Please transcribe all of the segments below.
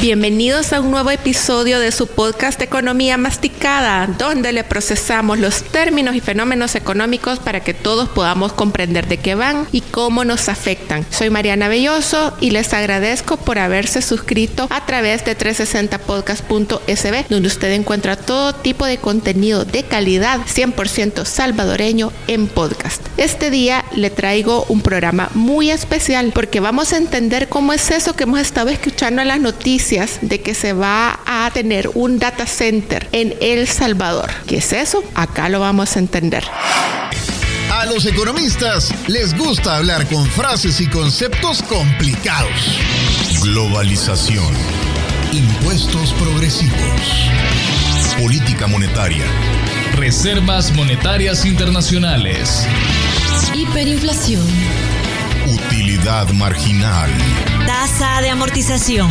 Bienvenidos a un nuevo episodio de su podcast Economía Masticada, donde le procesamos los términos y fenómenos económicos para que todos podamos comprender de qué van y cómo nos afectan. Soy Mariana Belloso y les agradezco por haberse suscrito a través de 360podcast.sb, donde usted encuentra todo tipo de contenido de calidad 100% salvadoreño en podcast. Este día le traigo un programa muy especial porque vamos a entender cómo es eso que hemos estado escuchando en las noticias de que se va a tener un data center en El Salvador. ¿Qué es eso? Acá lo vamos a entender. A los economistas les gusta hablar con frases y conceptos complicados. Globalización. Impuestos progresivos. Política monetaria. Reservas monetarias internacionales. Hiperinflación. Utilidad marginal. Tasa de amortización.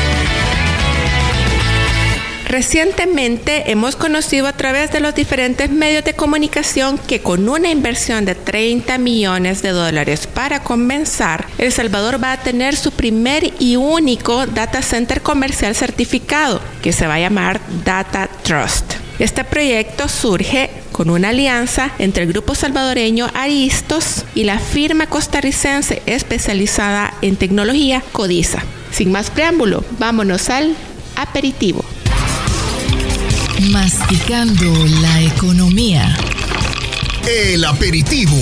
Recientemente hemos conocido a través de los diferentes medios de comunicación que con una inversión de 30 millones de dólares para comenzar, El Salvador va a tener su primer y único data center comercial certificado, que se va a llamar Data Trust. Este proyecto surge con una alianza entre el grupo salvadoreño Aristos y la firma costarricense especializada en tecnología Codiza. Sin más preámbulo, vámonos al aperitivo. Masticando la economía. El aperitivo.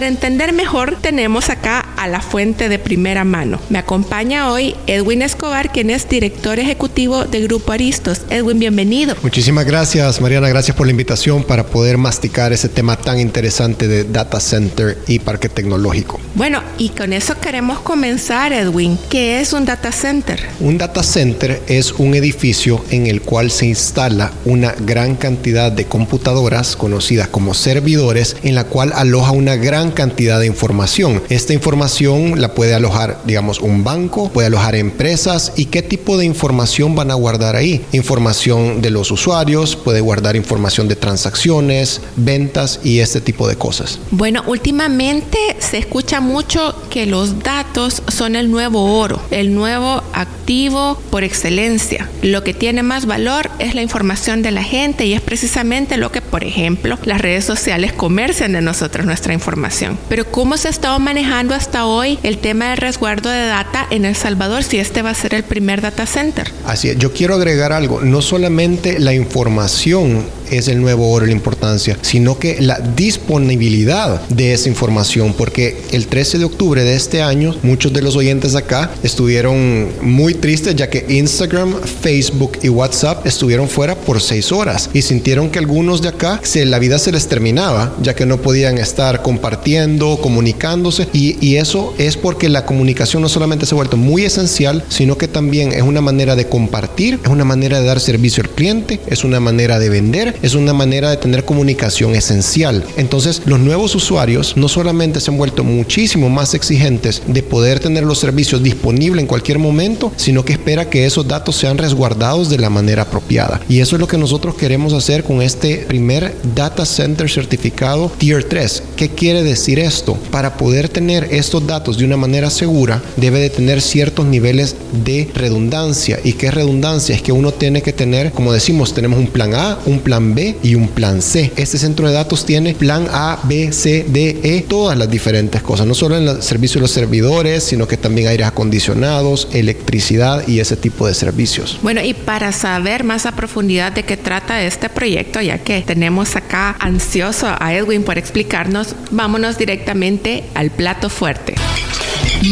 Para entender mejor tenemos acá a la fuente de primera mano. Me acompaña hoy Edwin Escobar, quien es director ejecutivo de Grupo Aristos. Edwin, bienvenido. Muchísimas gracias, Mariana. Gracias por la invitación para poder masticar ese tema tan interesante de data center y parque tecnológico. Bueno, y con eso queremos comenzar, Edwin. ¿Qué es un data center? Un data center es un edificio en el cual se instala una gran cantidad de computadoras conocidas como servidores, en la cual aloja una gran cantidad de información. Esta información la puede alojar, digamos, un banco, puede alojar empresas y qué tipo de información van a guardar ahí. Información de los usuarios, puede guardar información de transacciones, ventas y este tipo de cosas. Bueno, últimamente se escucha mucho que los datos son el nuevo oro, el nuevo activo por excelencia. Lo que tiene más valor es la información de la gente y es precisamente lo que, por ejemplo, las redes sociales comercian de nosotros nuestra información. Pero ¿cómo se ha estado manejando hasta hoy el tema del resguardo de data en El Salvador si este va a ser el primer data center? Así es, yo quiero agregar algo, no solamente la información es el nuevo oro la importancia, sino que la disponibilidad de esa información, porque el 13 de octubre de este año, muchos de los oyentes acá estuvieron muy tristes ya que Instagram, Facebook y WhatsApp estuvieron fuera por seis horas y sintieron que algunos de acá se, la vida se les terminaba, ya que no podían estar compartiendo, comunicándose y eso es porque la comunicación no solamente se ha vuelto muy esencial, sino que también es una manera de compartir, es una manera de dar servicio al cliente, es una manera de vender, es una manera de tener comunicación esencial. Entonces, los nuevos usuarios no solamente se han vuelto muchísimo más exigentes de poder tener los servicios disponibles en cualquier momento, sino que espera que esos datos sean resguardados de la manera apropiada. Y eso es lo que nosotros queremos hacer con este primer data center certificado Tier 3. ¿Qué quiere decir esto? Para poder tener estos datos de una manera segura, debe de tener ciertos niveles de redundancia. ¿Y qué redundancia? Es que uno tiene que tener, como decimos, tenemos un plan A, un plan B y un plan C. Este centro de datos tiene plan A, B, C, D, E, todas las diferentes cosas, no solo en el servicio de los servidores, sino que también aires acondicionados, electricidad y ese tipo de servicios. Bueno, y para saber más a profundidad de qué trata este proyecto, ya que tenemos acá ansioso a Edwin por explicarnos, vámonos directamente al plato fuerte.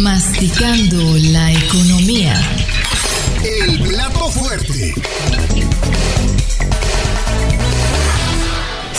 Masticando la economía. El plato fuerte.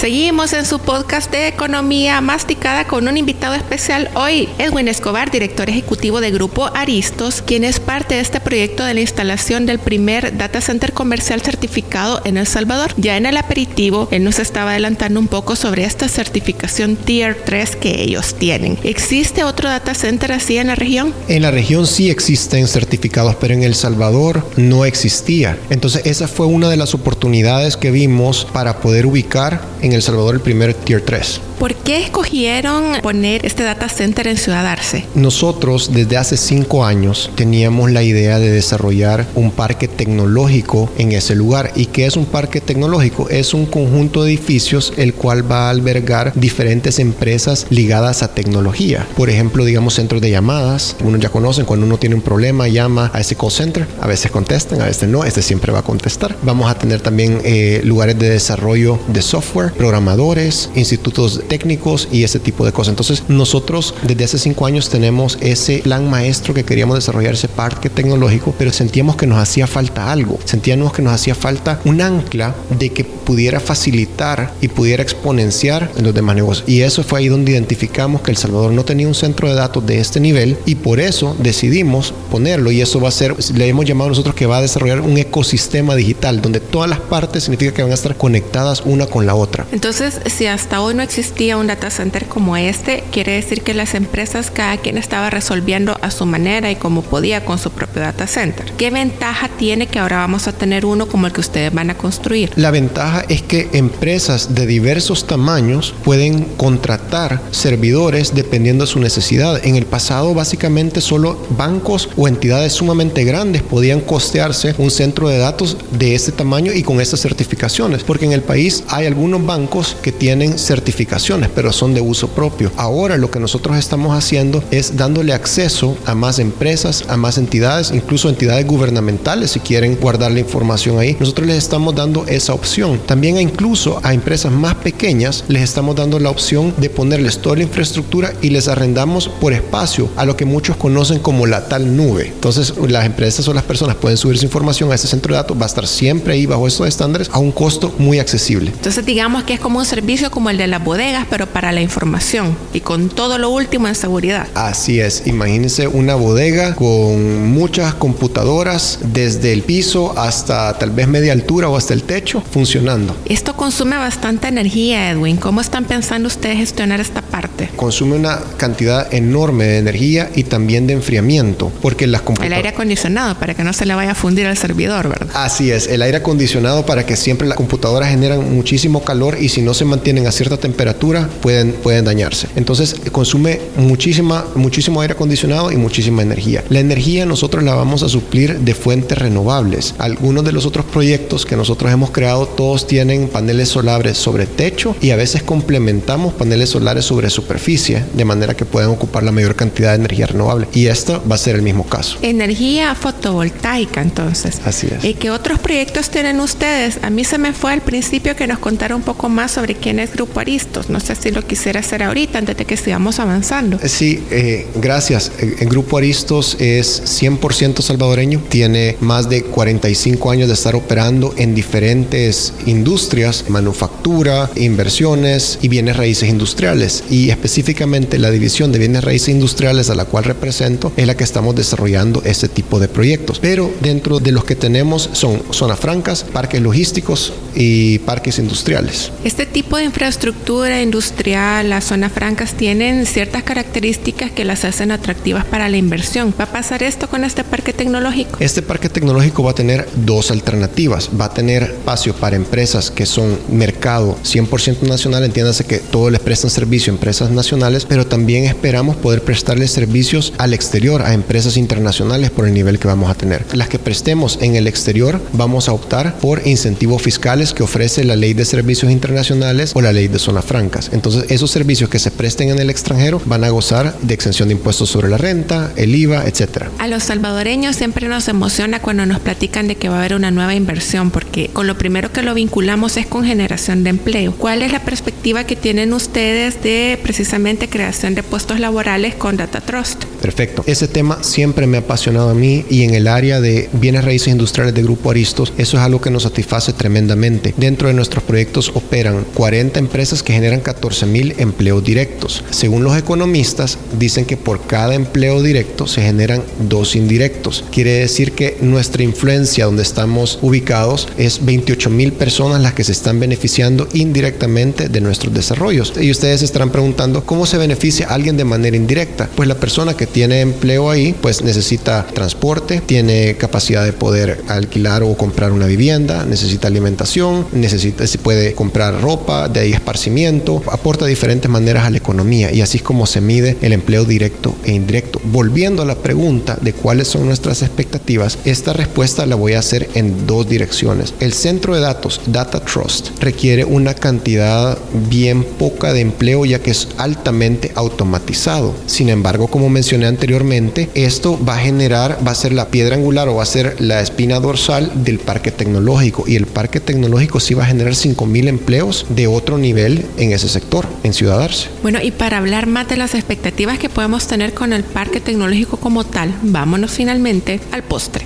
Seguimos en su podcast de Economía Masticada con un invitado especial hoy, Edwin Escobar, director ejecutivo de Grupo Aristos, quien es parte de este proyecto de la instalación del primer data center comercial certificado en El Salvador. Ya en el aperitivo, él nos estaba adelantando un poco sobre esta certificación Tier 3 que ellos tienen. ¿Existe otro data center así en la región? En la región sí existen certificados, pero en El Salvador no existía. Entonces esa fue una de las oportunidades que vimos para poder ubicar en El Salvador el primer Tier 3. ¿Por qué escogieron poner este data center en Ciudad Arce? Nosotros desde hace cinco años teníamos la idea de desarrollar un parque tecnológico en ese lugar. ¿Y qué es un parque tecnológico? Es un conjunto de edificios el cual va a albergar diferentes empresas ligadas a tecnología. Por ejemplo, digamos centros de llamadas. Uno ya conocen cuando uno tiene un problema, llama a ese call center. A veces contestan, a veces no. Este siempre va a contestar. Vamos a tener también eh, lugares de desarrollo de software, programadores, institutos técnicos y ese tipo de cosas. Entonces nosotros desde hace cinco años tenemos ese plan maestro que queríamos desarrollar, ese parque tecnológico, pero sentíamos que nos hacía falta algo. Sentíamos que nos hacía falta un ancla de que pudiera facilitar y pudiera exponenciar en los demás negocios. Y eso fue ahí donde identificamos que El Salvador no tenía un centro de datos de este nivel y por eso decidimos ponerlo y eso va a ser, le hemos llamado nosotros que va a desarrollar un ecosistema digital donde todas las partes significa que van a estar conectadas una con la otra. Entonces, si hasta hoy no existe un data center como este, quiere decir que las empresas, cada quien estaba resolviendo a su manera y como podía con su propio data center. ¿Qué ventaja tiene que ahora vamos a tener uno como el que ustedes van a construir? La ventaja es que empresas de diversos tamaños pueden contratar servidores dependiendo de su necesidad. En el pasado, básicamente, solo bancos o entidades sumamente grandes podían costearse un centro de datos de este tamaño y con estas certificaciones, porque en el país hay algunos bancos que tienen certificaciones pero son de uso propio. Ahora lo que nosotros estamos haciendo es dándole acceso a más empresas, a más entidades, incluso entidades gubernamentales si quieren guardar la información ahí. Nosotros les estamos dando esa opción. También incluso a empresas más pequeñas les estamos dando la opción de ponerles toda la infraestructura y les arrendamos por espacio a lo que muchos conocen como la tal nube. Entonces las empresas o las personas pueden subir su información a ese centro de datos, va a estar siempre ahí bajo estos estándares a un costo muy accesible. Entonces digamos que es como un servicio como el de la bodega pero para la información y con todo lo último en seguridad. Así es, imagínense una bodega con muchas computadoras desde el piso hasta tal vez media altura o hasta el techo funcionando. Esto consume bastante energía, Edwin. ¿Cómo están pensando ustedes gestionar esta parte? Consume una cantidad enorme de energía y también de enfriamiento, porque las computadoras... El aire acondicionado para que no se le vaya a fundir al servidor, ¿verdad? Así es, el aire acondicionado para que siempre las computadoras generan muchísimo calor y si no se mantienen a cierta temperatura, pueden, pueden dañarse. Entonces consume muchísima, muchísimo aire acondicionado y muchísima energía. La energía nosotros la vamos a suplir de fuentes renovables. Algunos de los otros proyectos que nosotros hemos creado, todos tienen paneles solares sobre techo y a veces complementamos paneles solares sobre superficie, de manera que puedan ocupar la mayor cantidad de energía renovable. Y esto va a ser el mismo caso. Energía fotovoltaica, entonces. Así es. ¿Y qué otros proyectos tienen ustedes? A mí se me fue al principio que nos contara un poco más sobre quién es Grupo Aristos. ¿no? Sé si lo quisiera hacer ahorita antes de que sigamos avanzando. Sí, eh, gracias. El Grupo Aristos es 100% salvadoreño. Tiene más de 45 años de estar operando en diferentes industrias, manufactura, inversiones y bienes raíces industriales. Y específicamente la división de bienes raíces industriales a la cual represento es la que estamos desarrollando este tipo de proyectos. Pero dentro de los que tenemos son zonas francas, parques logísticos y parques industriales. Este tipo de infraestructura industrial, las zonas francas tienen ciertas características que las hacen atractivas para la inversión. ¿Va a pasar esto con este parque tecnológico? Este parque tecnológico va a tener dos alternativas. Va a tener espacio para empresas que son mercado 100% nacional, entiéndase que todos les prestan servicio a empresas nacionales, pero también esperamos poder prestarles servicios al exterior, a empresas internacionales por el nivel que vamos a tener. Las que prestemos en el exterior vamos a optar por incentivos fiscales que ofrece la ley de servicios internacionales o la ley de zona franca. Entonces, esos servicios que se presten en el extranjero van a gozar de exención de impuestos sobre la renta, el IVA, etcétera. A los salvadoreños siempre nos emociona cuando nos platican de que va a haber una nueva inversión, porque con lo primero que lo vinculamos es con generación de empleo. ¿Cuál es la perspectiva que tienen ustedes de precisamente creación de puestos laborales con Data Trust? Perfecto. Ese tema siempre me ha apasionado a mí y en el área de bienes raíces industriales de Grupo Aristos, eso es algo que nos satisface tremendamente Dentro de nuestros proyectos operan 40 empresas que generan 14 mil empleos directos. Según los economistas, dicen que por cada empleo directo se generan dos indirectos. Quiere decir que nuestra influencia donde estamos ubicados es 28 mil personas las que se están beneficiando indirectamente de nuestros desarrollos. Y ustedes estarán preguntando cómo se beneficia a alguien de manera indirecta. Pues la persona que tiene empleo ahí, pues necesita transporte, tiene capacidad de poder alquilar o comprar una vivienda, necesita alimentación, necesita, se puede comprar ropa, de ahí esparcimiento, aporta diferentes maneras a la economía y así es como se mide el empleo directo e indirecto. Volviendo a la pregunta de cuáles son nuestras expectativas, esta respuesta la voy a hacer en dos direcciones. El centro de datos, Data Trust, requiere una cantidad bien poca de empleo ya que es altamente automatizado. Sin embargo, como mencioné anteriormente, esto va a generar, va a ser la piedra angular o va a ser la espina dorsal del parque tecnológico y el parque tecnológico sí va a generar 5.000 empleos de otro nivel en ese sector, en Ciudad Arce. Bueno, y para hablar más de las expectativas que podemos tener con el parque tecnológico como tal, vámonos finalmente al postre.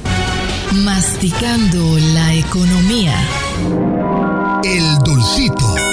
Masticando la economía. El dulcito.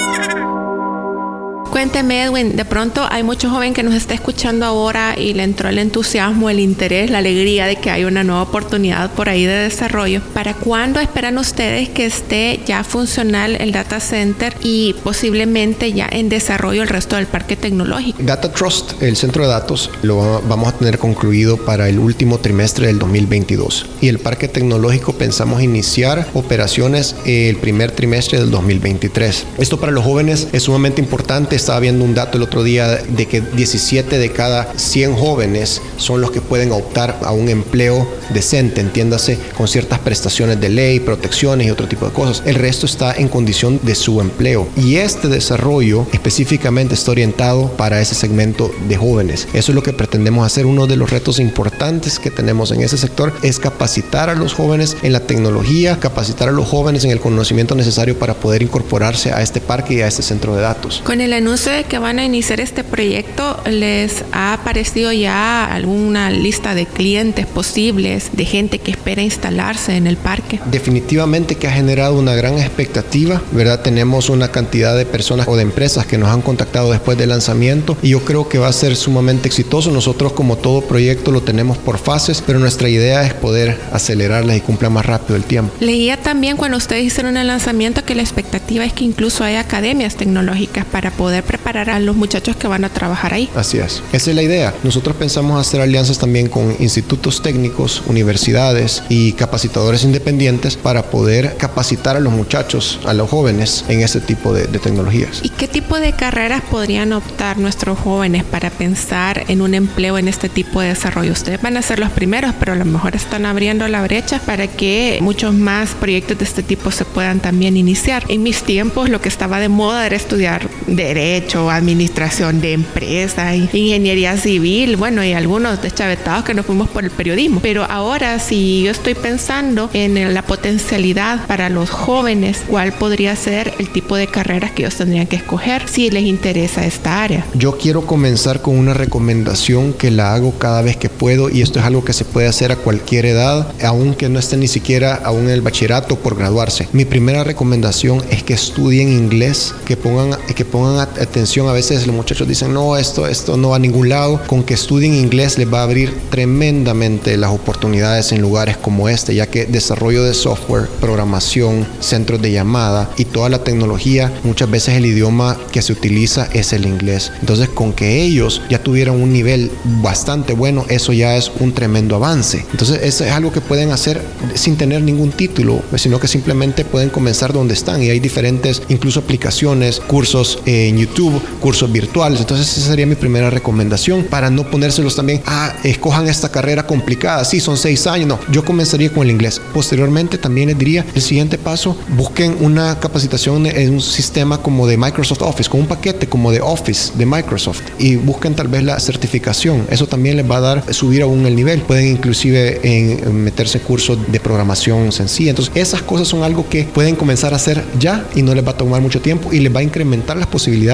Cuénteme, Edwin, de pronto hay mucho joven que nos está escuchando ahora y le entró el entusiasmo, el interés, la alegría de que hay una nueva oportunidad por ahí de desarrollo. ¿Para cuándo esperan ustedes que esté ya funcional el data center y posiblemente ya en desarrollo el resto del parque tecnológico? Data Trust, el centro de datos, lo vamos a tener concluido para el último trimestre del 2022. Y el parque tecnológico pensamos iniciar operaciones el primer trimestre del 2023. Esto para los jóvenes es sumamente importante estaba viendo un dato el otro día de que 17 de cada 100 jóvenes son los que pueden optar a un empleo decente, entiéndase, con ciertas prestaciones de ley, protecciones y otro tipo de cosas. El resto está en condición de su empleo. Y este desarrollo específicamente está orientado para ese segmento de jóvenes. Eso es lo que pretendemos hacer. Uno de los retos importantes que tenemos en ese sector es capacitar a los jóvenes en la tecnología, capacitar a los jóvenes en el conocimiento necesario para poder incorporarse a este parque y a este centro de datos. Con el anuncio de que van a iniciar este proyecto, ¿les ha aparecido ya alguna lista de clientes posibles, de gente que espera instalarse en el parque? Definitivamente que ha generado una gran expectativa, ¿verdad? Tenemos una cantidad de personas o de empresas que nos han contactado después del lanzamiento y yo creo que va a ser sumamente exitoso. Nosotros como todo proyecto lo tenemos por fases, pero nuestra idea es poder acelerarlas y cumplir más rápido el tiempo. Leía también cuando ustedes hicieron el lanzamiento que la expectativa es que incluso haya academias tecnológicas para poder preparar a los muchachos que van a trabajar ahí. Así es. Esa es la idea. Nosotros pensamos hacer alianzas también con institutos técnicos, universidades y capacitadores independientes para poder capacitar a los muchachos, a los jóvenes en este tipo de, de tecnologías. ¿Y qué tipo de carreras podrían optar nuestros jóvenes para pensar en un empleo en este tipo de desarrollo? Ustedes van a ser los primeros, pero a lo mejor están abriendo la brecha para que muchos más proyectos de este tipo se puedan también iniciar. En mis tiempos lo que estaba de moda era estudiar derecho Derecho, Administración de Empresas, Ingeniería Civil, bueno, y algunos deschavetados que nos fuimos por el periodismo. Pero ahora, si yo estoy pensando en la potencialidad para los jóvenes, ¿cuál podría ser el tipo de carreras que ellos tendrían que escoger si les interesa esta área? Yo quiero comenzar con una recomendación que la hago cada vez que puedo y esto es algo que se puede hacer a cualquier edad, aunque no esté ni siquiera aún en el bachillerato por graduarse. Mi primera recomendación es que estudien inglés, que pongan, que pongan atención. A veces los muchachos dicen, no, esto, esto no va a ningún lado. Con que estudien inglés les va a abrir tremendamente las oportunidades en lugares como este, ya que desarrollo de software, programación, centros de llamada y toda la tecnología, muchas veces el idioma que se utiliza es el inglés. Entonces, con que ellos ya tuvieran un nivel bastante bueno, eso ya es un tremendo avance. Entonces, eso es algo que pueden hacer sin tener ningún título, sino que simplemente pueden comenzar donde están y hay diferentes, incluso aplicaciones, cursos en YouTube, cursos virtuales. Entonces esa sería mi primera recomendación para no ponérselos también, ah, escojan esta carrera complicada, sí, son seis años. No, yo comenzaría con el inglés. Posteriormente también les diría, el siguiente paso, busquen una capacitación en un sistema como de Microsoft Office, con un paquete como de Office de Microsoft y busquen tal vez la certificación. Eso también les va a dar subir aún el nivel. Pueden inclusive en meterse cursos de programación sencilla. Entonces esas cosas son algo que pueden comenzar a hacer ya y no les va a tomar mucho tiempo y les va a incrementar las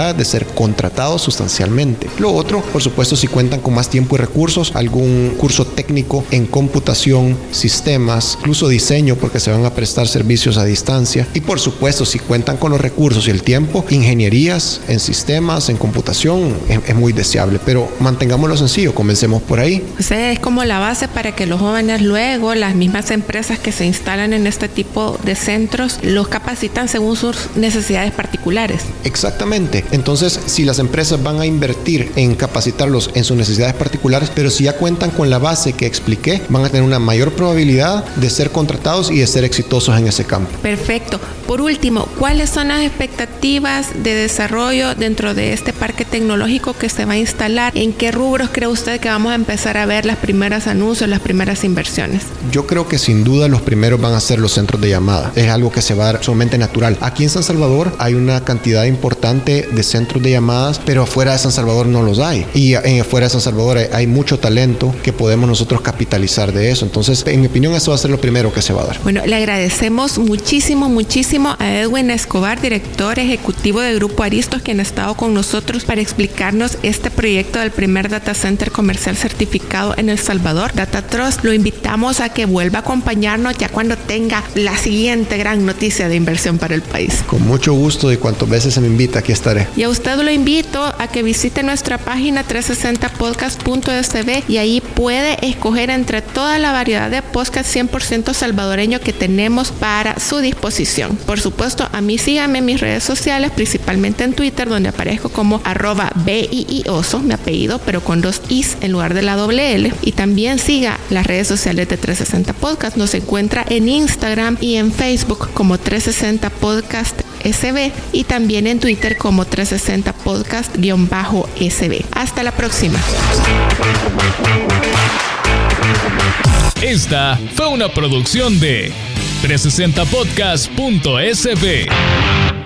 posibilidad de ser contratados sustancialmente. Lo otro, por supuesto, si cuentan con más tiempo y recursos, algún curso técnico en computación, sistemas, incluso diseño, porque se van a prestar servicios a distancia. Y por supuesto, si cuentan con los recursos y el tiempo, ingenierías en sistemas, en computación, es, muy deseable. Pero mantengámoslo sencillo, comencemos por ahí. O sea, es como la base para que los jóvenes luego, las mismas empresas que se instalan en este tipo de centros, los capacitan según sus necesidades particulares. Exactamente. Entonces, si las empresas van a invertir en capacitarlos en sus necesidades particulares, pero si ya cuentan con la base que expliqué, van a tener una mayor probabilidad de ser contratados y de ser exitosos en ese campo. Perfecto. Por último, ¿cuáles son las expectativas de desarrollo dentro de este parque tecnológico que se va a instalar? ¿En qué rubros cree usted que vamos a empezar a ver las primeras anuncios, las primeras inversiones? Yo creo que sin duda los primeros van a ser los centros de llamada. Es algo que se va a dar sumamente natural. Aquí en San Salvador hay una cantidad importante de centros de llamadas, pero afuera de San Salvador no los hay. Y en afuera de San Salvador hay, hay mucho talento que podemos nosotros capitalizar de eso. Entonces, en mi opinión, eso va a ser lo primero que se va a dar. Bueno, le agradecemos muchísimo, muchísimo a Edwin Escobar, director ejecutivo del Grupo Aristos, quien ha estado con nosotros para explicarnos este proyecto del primer data center comercial certificado en El Salvador, Data Trust. Lo invitamos a que vuelva a acompañarnos ya cuando tenga la siguiente gran noticia de inversión para el país. Con mucho gusto y cuantas veces se me invita, aquí estaré. Y a usted lo invito a que visite nuestra página 360podcast.sb y ahí puede escoger entre toda la variedad de podcast 100% salvadoreño que tenemos para su disposición. Por supuesto, a mí síganme en mis redes sociales, principalmente en Twitter, donde aparezco como arroba oso, mi apellido, pero con dos is en lugar de la doble L. Y también siga las redes sociales de 360 Podcast. Nos encuentra en Instagram y en Facebook como 360 Podcast SB y también en Twitter como 360 Podcast-SB. Hasta la próxima. Esta fue una producción de 360podcast.sb.